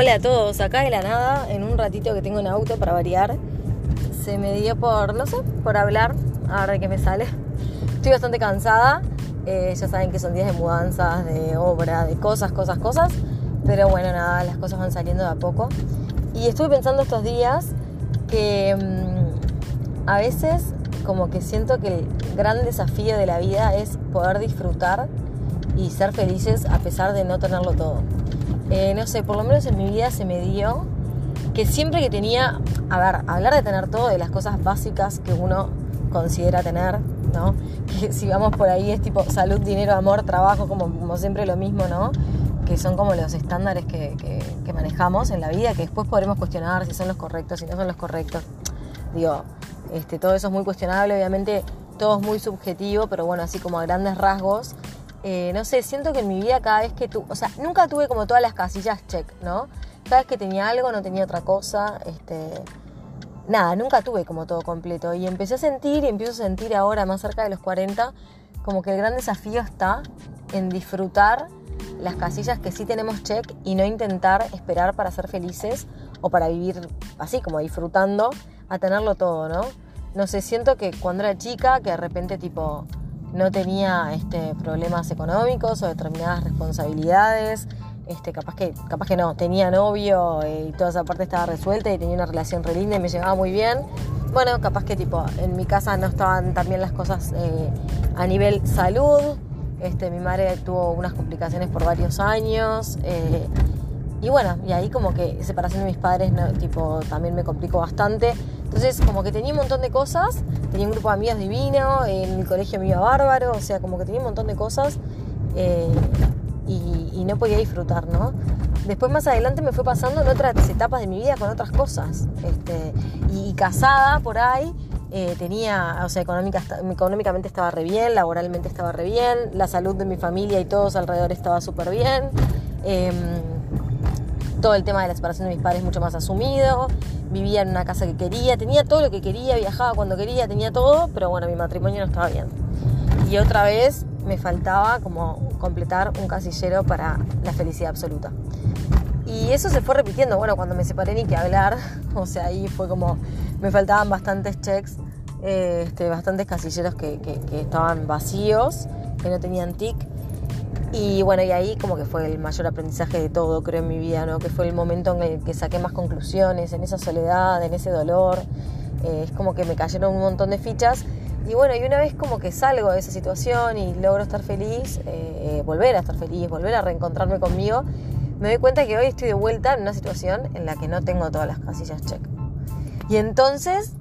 Hola a todos, acá de la nada, en un ratito que tengo en auto para variar, se me dio por, no sé, por hablar, a ver qué me sale. Estoy bastante cansada, eh, ya saben que son días de mudanzas, de obra, de cosas, cosas, cosas, pero bueno, nada, las cosas van saliendo de a poco. Y estuve pensando estos días que mm, a veces como que siento que el gran desafío de la vida es poder disfrutar y ser felices a pesar de no tenerlo todo. Eh, no sé, por lo menos en mi vida se me dio que siempre que tenía, a ver, hablar de tener todo, de las cosas básicas que uno considera tener, ¿no? Que si vamos por ahí es tipo salud, dinero, amor, trabajo, como, como siempre lo mismo, ¿no? Que son como los estándares que, que, manejamos en la vida, que después podremos cuestionar si son los correctos, si no son los correctos. Digo, este, todo eso es muy cuestionable, obviamente todo es muy subjetivo, pero bueno, así como a grandes rasgos, eh, no sé, siento que en mi vida cada vez que tú, o sea, nunca tuve como todas las casillas check, ¿no? Cada vez que tenía algo no tenía otra cosa, este, nada, nunca tuve como todo completo. Y empecé a sentir y empiezo a sentir ahora, más cerca de los 40, como que el gran desafío está en disfrutar las casillas que sí tenemos check y no intentar esperar para ser felices o para vivir así, como disfrutando, a tenerlo todo, ¿no? No sé, siento que cuando era chica, que de repente tipo no tenía este, problemas económicos o determinadas responsabilidades. Este, capaz, que, capaz que no, tenía novio y toda esa parte estaba resuelta y tenía una relación re linda y me llevaba muy bien. Bueno, capaz que tipo, en mi casa no estaban tan bien las cosas eh, a nivel salud. Este, mi madre tuvo unas complicaciones por varios años. Eh, y bueno, y ahí como que separación de mis padres tipo, también me complicó bastante. Entonces como que tenía un montón de cosas, tenía un grupo de amigos divino, en el colegio me iba bárbaro, o sea, como que tenía un montón de cosas eh, y, no podía disfrutar, ¿no? Después más adelante me fue pasando en otras etapas de mi vida con otras cosas. Este, y, casada por ahí, eh, tenía, o sea, económica, económicamente estaba re bien, laboralmente estaba re bien, la salud de mi familia y todos alrededor estaba súper bien. Em, todo el tema de la separación de mis padres mucho más asumido, vivía en una casa que quería, tenía todo lo que quería, viajaba cuando quería, tenía todo, pero bueno, mi matrimonio no estaba bien. Y otra vez me faltaba como completar un casillero para la felicidad absoluta. Y eso se fue repitiendo, bueno, cuando me separé ni que hablar, o sea, ahí fue como, me faltaban bastantes checks, eh, este, bastantes casilleros que, que estaban vacíos, que no tenían tic y bueno, y ahí como que fue el mayor aprendizaje de todo, creo, en mi vida, ¿no? Que fue el momento en el que saqué más conclusiones, en esa soledad, en ese dolor. Eh, es como que me cayeron un montón de fichas. Y bueno, y una vez como que salgo de esa situación y logro estar feliz, eh, volver a estar feliz, volver a reencontrarme conmigo, me doy cuenta que hoy estoy de vuelta en una situación en la que no tengo todas las casillas check. Y entonces,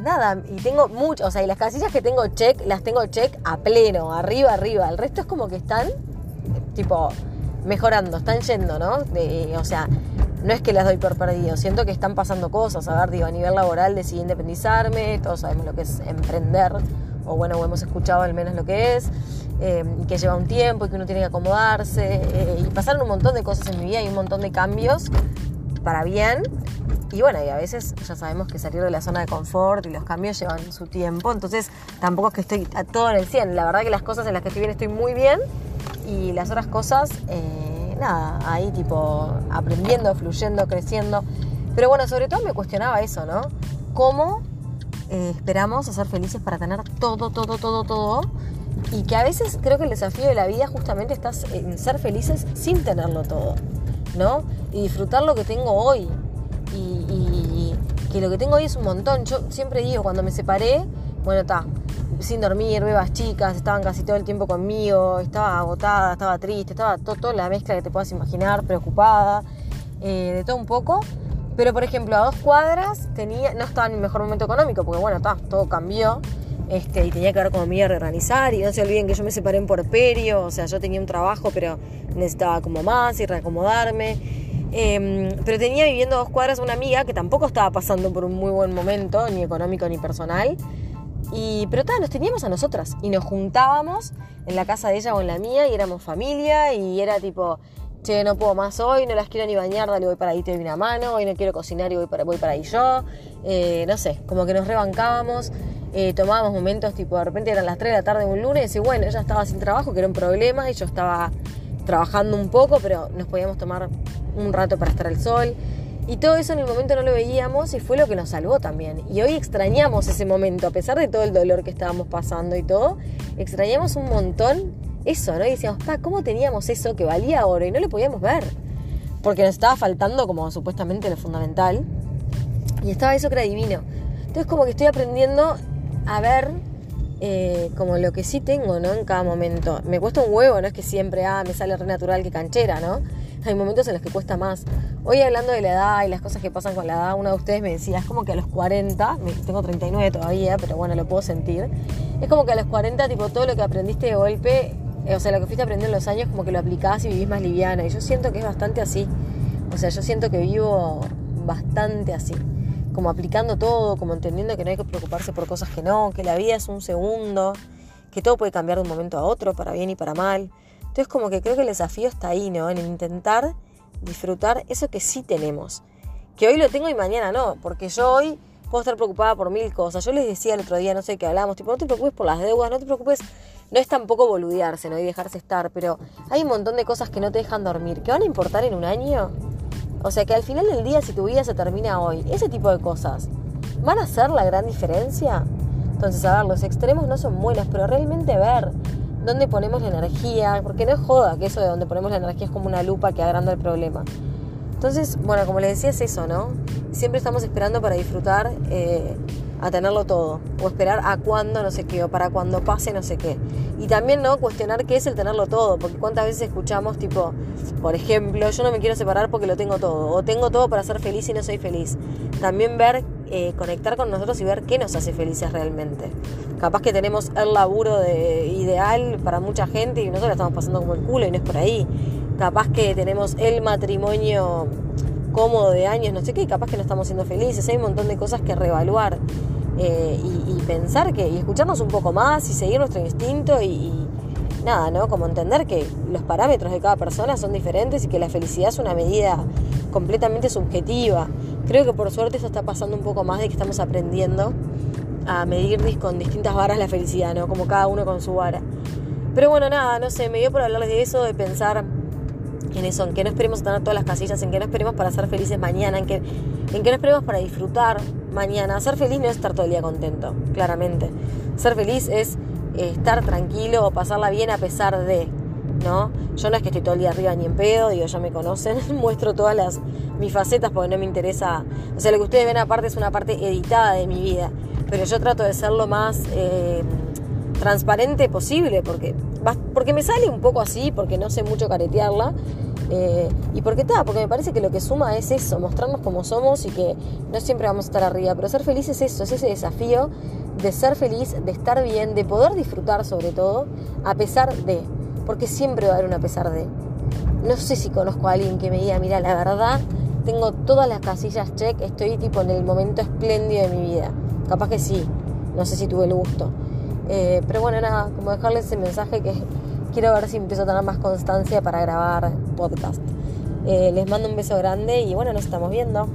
nada, y tengo muchas, o sea, y las casillas que tengo check, las tengo check a pleno, arriba, arriba. El resto es como que están tipo, mejorando, están yendo, ¿no? o sea, no es que las doy por perdido, siento que están pasando cosas, a ver, digo, a nivel laboral decidí independizarme, todos sabemos lo que es emprender, o bueno, hemos escuchado al menos lo que es, eh, que lleva un tiempo y que uno tiene que acomodarse, eh, y pasaron un montón de cosas en mi vida y un montón de cambios para bien, y bueno, y a veces ya sabemos que salir de la zona de confort y los cambios llevan su tiempo, entonces tampoco es que estoy a todo en el 100, la verdad que las cosas en las que estoy bien estoy muy bien, y las otras cosas, eh, nada, ahí tipo aprendiendo, fluyendo, creciendo. Pero bueno, sobre todo me cuestionaba eso, ¿no? ¿Cómo eh, esperamos a ser felices para tener todo, todo, todo, todo? Y que a veces creo que el desafío de la vida justamente está en ser felices sin tenerlo todo, ¿no? Y disfrutar lo que tengo hoy. Y, y que lo que tengo hoy es un montón. Yo siempre digo, cuando me separé, bueno, está, sin dormir, bebas chicas, estaban casi todo el tiempo conmigo, estaba agotada, estaba triste, estaba toda la mezcla que te puedas imaginar, preocupada, eh, de todo un poco. Pero por ejemplo, a dos cuadras tenía, no estaba en el mejor momento económico, porque bueno, todo cambió. Este, y tenía que ver iba a reorganizar. Y no se olviden que yo me separé en Porperio, o sea, yo tenía un trabajo, pero necesitaba como más y reacomodarme. Em, pero tenía viviendo a dos cuadras una amiga que tampoco estaba pasando por un muy buen momento, ni económico ni personal. Y, pero tal, nos teníamos a nosotras y nos juntábamos en la casa de ella o en la mía y éramos familia y era tipo, che, no puedo más hoy, no las quiero ni bañar, dale, voy para ahí, te doy una mano, hoy no quiero cocinar y voy para, voy para ahí yo. Eh, no sé, como que nos rebancábamos, eh, tomábamos momentos tipo, de repente eran las 3 de la tarde de un lunes y bueno, ella estaba sin trabajo, que era un problema, y yo estaba trabajando un poco, pero nos podíamos tomar un rato para estar al sol. Y todo eso en el momento no lo veíamos y fue lo que nos salvó también. Y hoy extrañamos ese momento, a pesar de todo el dolor que estábamos pasando y todo, extrañamos un montón eso, ¿no? Y decíamos, pa, ¿cómo teníamos eso que valía oro y no lo podíamos ver? Porque nos estaba faltando como supuestamente lo fundamental. Y estaba eso que era divino. Entonces como que estoy aprendiendo a ver eh, como lo que sí tengo, ¿no? En cada momento. Me cuesta un huevo, no es que siempre, ah, me sale re natural que canchera, ¿no? Hay momentos en los que cuesta más. Hoy hablando de la edad y las cosas que pasan con la edad, uno de ustedes me decía, es como que a los 40, tengo 39 todavía, pero bueno, lo puedo sentir. Es como que a los 40, tipo, todo lo que aprendiste de golpe, eh, o sea, lo que fuiste aprendiendo en los años, como que lo aplicás y vivís más liviana. Y yo siento que es bastante así. O sea, yo siento que vivo bastante así. Como aplicando todo, como entendiendo que no hay que preocuparse por cosas que no, que la vida es un segundo, que todo puede cambiar de un momento a otro, para bien y para mal. Entonces como que creo que el desafío está ahí, ¿no? En intentar disfrutar eso que sí tenemos. Que hoy lo tengo y mañana no, porque yo hoy puedo estar preocupada por mil cosas. Yo les decía el otro día, no sé qué hablamos, tipo, no te preocupes por las deudas, no te preocupes, no es tampoco boludearse, ¿no? Y dejarse estar, pero hay un montón de cosas que no te dejan dormir, que van a importar en un año. O sea que al final del día, si tu vida se termina hoy, ese tipo de cosas, ¿van a hacer la gran diferencia? Entonces, a ver, los extremos no son buenos, pero realmente ver dónde ponemos la energía, porque no es joda que eso de donde ponemos la energía es como una lupa que agranda el problema. Entonces, bueno, como les decía, es eso, ¿no? Siempre estamos esperando para disfrutar eh, a tenerlo todo, o esperar a cuándo no sé qué, o para cuando pase no sé qué. Y también, ¿no? Cuestionar qué es el tenerlo todo, porque cuántas veces escuchamos, tipo, por ejemplo, yo no me quiero separar porque lo tengo todo, o tengo todo para ser feliz y no soy feliz. También ver, eh, conectar con nosotros y ver qué nos hace felices realmente. Capaz que tenemos el laburo de, ideal para mucha gente y nosotros lo estamos pasando como el culo y no es por ahí. Capaz que tenemos el matrimonio cómodo de años, no sé qué, capaz que no estamos siendo felices. Hay un montón de cosas que reevaluar eh, y, pensar que, y escucharnos un poco más y seguir nuestro instinto y, nada, ¿no? Como entender que los parámetros de cada persona son diferentes y que la felicidad es una medida completamente subjetiva. Creo que por suerte eso está pasando un poco más de que estamos aprendiendo a medir con distintas varas la felicidad, ¿no? Como cada uno con su vara. Pero bueno, nada, no sé, me dio por hablarles de eso, de pensar en eso, en que no esperemos tener todas las casillas, en que no esperemos para ser felices mañana, en que, en que no esperemos para disfrutar mañana. Ser feliz no es estar todo el día contento, claramente. Ser feliz es estar tranquilo o pasarla bien a pesar de, ¿no? Yo no es que estoy todo el día arriba ni en pedo, digo, ya me conocen, muestro todas las mis facetas porque no me interesa, o sea, lo que ustedes ven aparte es una parte editada de mi vida, pero yo trato de ser lo más eh, transparente posible porque porque me sale un poco así, porque no sé mucho caretearla. Eh, y porque está, porque me parece que lo que suma es eso, mostrarnos como somos y que no siempre vamos a estar arriba, pero ser feliz es eso, es ese desafío de ser feliz, de estar bien, de poder disfrutar sobre todo, a pesar de, porque siempre va a haber un a pesar de. No sé si conozco a alguien que me diga, mira, la verdad, tengo todas las casillas check, estoy tipo en el momento espléndido de mi vida. Capaz que sí, no sé si tuve el gusto. Eh, pero bueno, nada, como dejarles ese mensaje que quiero ver si empiezo a tener más constancia para grabar podcast. Eh, les mando un beso grande y bueno, nos estamos viendo.